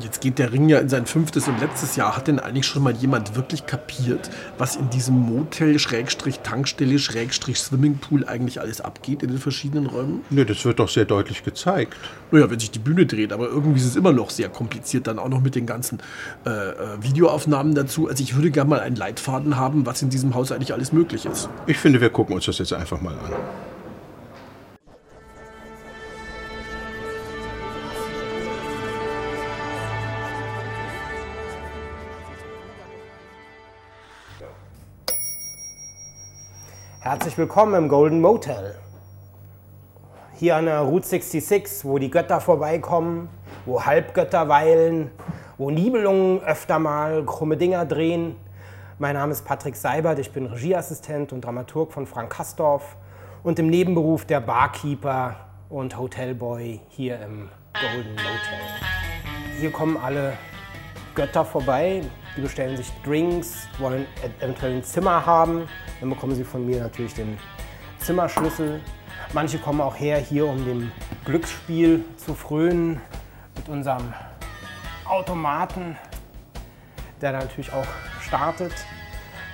Jetzt geht der Ring ja in sein fünftes und letztes Jahr. Hat denn eigentlich schon mal jemand wirklich kapiert, was in diesem Motel, Schrägstrich, Tankstelle, Schrägstrich, Swimmingpool eigentlich alles abgeht in den verschiedenen Räumen? Ne, das wird doch sehr deutlich gezeigt. Naja, wenn sich die Bühne dreht, aber irgendwie ist es immer noch sehr kompliziert, dann auch noch mit den ganzen äh, äh, Videoaufnahmen dazu. Also ich würde gerne mal einen Leitfaden haben, was in diesem Haus eigentlich alles möglich ist. Ich finde, wir gucken uns das jetzt einfach mal an. Herzlich willkommen im Golden Motel. Hier an der Route 66, wo die Götter vorbeikommen, wo Halbgötter weilen, wo Nibelungen öfter mal krumme Dinger drehen. Mein Name ist Patrick Seibert, ich bin Regieassistent und Dramaturg von Frank Kastorf und im Nebenberuf der Barkeeper und Hotelboy hier im Golden Motel. Hier kommen alle Götter vorbei, die bestellen sich Drinks, wollen eventuell ein Zimmer haben. Dann bekommen sie von mir natürlich den Zimmerschlüssel. Manche kommen auch her, hier um dem Glücksspiel zu frönen mit unserem Automaten, der natürlich auch startet.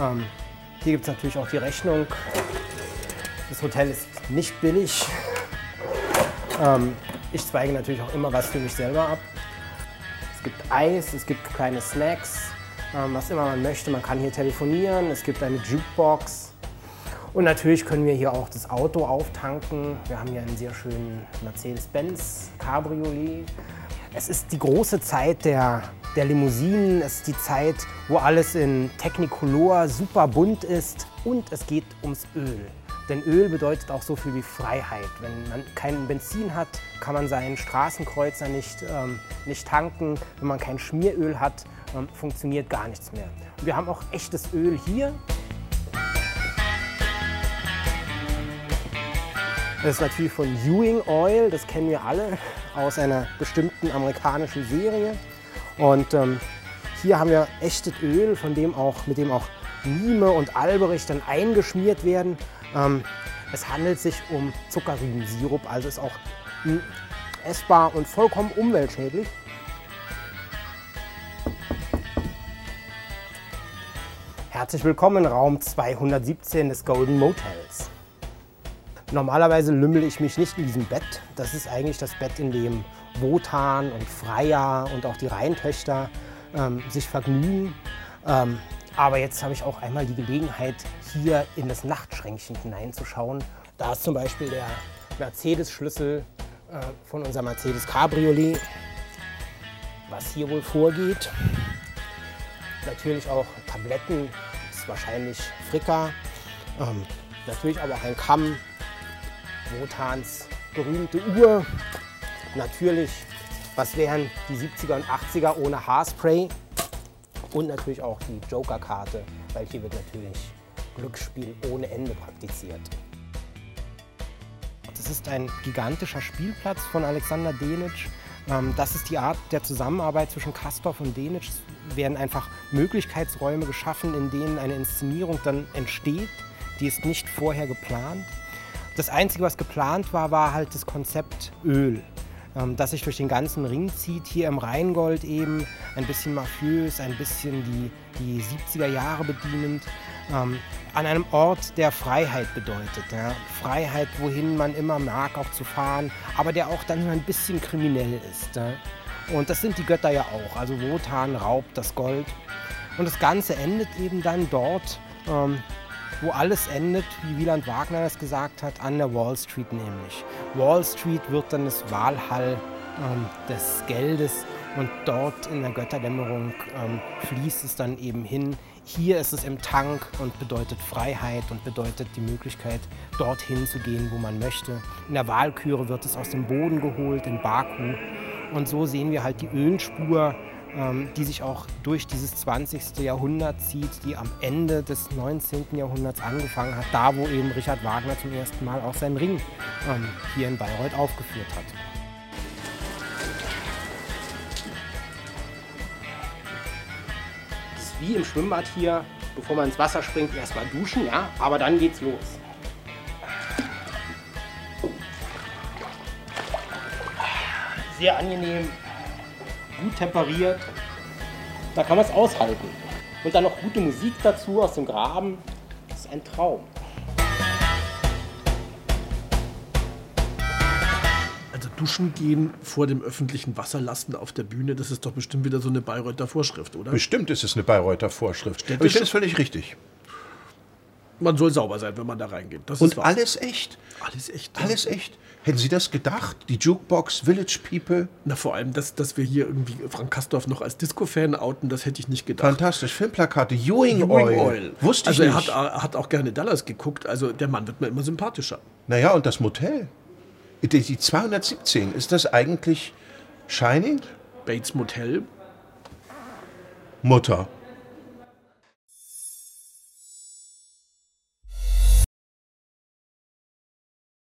Ähm, hier gibt es natürlich auch die Rechnung. Das Hotel ist nicht billig. Ähm, ich zweige natürlich auch immer was für mich selber ab. Es gibt Eis, es gibt kleine Snacks, was immer man möchte. Man kann hier telefonieren, es gibt eine Jukebox. Und natürlich können wir hier auch das Auto auftanken. Wir haben hier einen sehr schönen Mercedes-Benz Cabriolet. Es ist die große Zeit der, der Limousinen. Es ist die Zeit, wo alles in Technicolor super bunt ist. Und es geht ums Öl. Denn Öl bedeutet auch so viel wie Freiheit. Wenn man kein Benzin hat, kann man seinen Straßenkreuzer nicht, ähm, nicht tanken. Wenn man kein Schmieröl hat, ähm, funktioniert gar nichts mehr. Wir haben auch echtes Öl hier. Das ist natürlich von Ewing Oil, das kennen wir alle aus einer bestimmten amerikanischen Serie. Und ähm, hier haben wir echtes Öl, von dem auch, mit dem auch Mime und Alberich dann eingeschmiert werden. Ähm, es handelt sich um Zuckerrübensirup, also ist auch essbar und vollkommen umweltschädlich. Herzlich willkommen in Raum 217 des Golden Motels. Normalerweise lümmel ich mich nicht in diesem Bett. Das ist eigentlich das Bett, in dem Wotan und Freya und auch die Rheintöchter ähm, sich vergnügen. Ähm, aber jetzt habe ich auch einmal die Gelegenheit, hier in das Nachtschränkchen hineinzuschauen. Da ist zum Beispiel der Mercedes-Schlüssel äh, von unserem Mercedes Cabriolet. Was hier wohl vorgeht. Natürlich auch Tabletten, ist wahrscheinlich Fricka. Ähm, natürlich aber auch ein Kamm, Wotans berühmte Uhr. Natürlich, was wären die 70er und 80er ohne Haarspray? Und natürlich auch die Joker-Karte, weil hier wird natürlich Glücksspiel ohne Ende praktiziert. Das ist ein gigantischer Spielplatz von Alexander Denitsch. Ähm, das ist die Art der Zusammenarbeit zwischen Kastorf und Denitsch. Es werden einfach Möglichkeitsräume geschaffen, in denen eine Inszenierung dann entsteht. Die ist nicht vorher geplant. Das Einzige, was geplant war, war halt das Konzept Öl. Ähm, das sich durch den ganzen Ring zieht. Hier im Rheingold eben ein bisschen mafiös, ein bisschen die, die 70er Jahre bedienend. Ähm, an einem Ort, der Freiheit bedeutet. Ja? Freiheit, wohin man immer mag, auch zu fahren, aber der auch dann ein bisschen kriminell ist. Ja? Und das sind die Götter ja auch. Also Wotan raubt das Gold. Und das Ganze endet eben dann dort, ähm, wo alles endet, wie Wieland Wagner das gesagt hat, an der Wall Street nämlich. Wall Street wird dann das Wahlhall ähm, des Geldes und dort in der Götterdämmerung ähm, fließt es dann eben hin. Hier ist es im Tank und bedeutet Freiheit und bedeutet die Möglichkeit, dorthin zu gehen, wo man möchte. In der Wahlküre wird es aus dem Boden geholt, in Baku. Und so sehen wir halt die Ölspur die sich auch durch dieses 20. Jahrhundert zieht, die am Ende des 19. Jahrhunderts angefangen hat, da wo eben Richard Wagner zum ersten Mal auch seinen Ring ähm, hier in Bayreuth aufgeführt hat. wie im Schwimmbad hier, bevor man ins Wasser springt, erstmal duschen, ja, aber dann geht's los. Sehr angenehm, gut temperiert. Da kann man es aushalten. Und dann noch gute Musik dazu aus dem Graben. Das ist ein Traum. Also duschen gehen vor dem öffentlichen Wasserlassen auf der Bühne, das ist doch bestimmt wieder so eine Bayreuther Vorschrift, oder? Bestimmt ist es eine Bayreuther Vorschrift. Aber ich finde es völlig richtig. Man soll sauber sein, wenn man da reingeht. Das Und alles echt. alles echt. ja. Alles echt. Hätten Sie das gedacht? Die Jukebox, Village People. Na, vor allem, dass, dass wir hier irgendwie Frank Kastorf noch als Disco-Fan outen, das hätte ich nicht gedacht. Fantastisch. Filmplakate. Ewing, Ewing Oil. Oil. Wusste ich also er nicht. hat, er hat auch gerne Dallas geguckt. Also der Mann wird mir immer sympathischer. Naja, und das Motel. Die 217, ist das eigentlich Shining? Bates Motel. Mutter.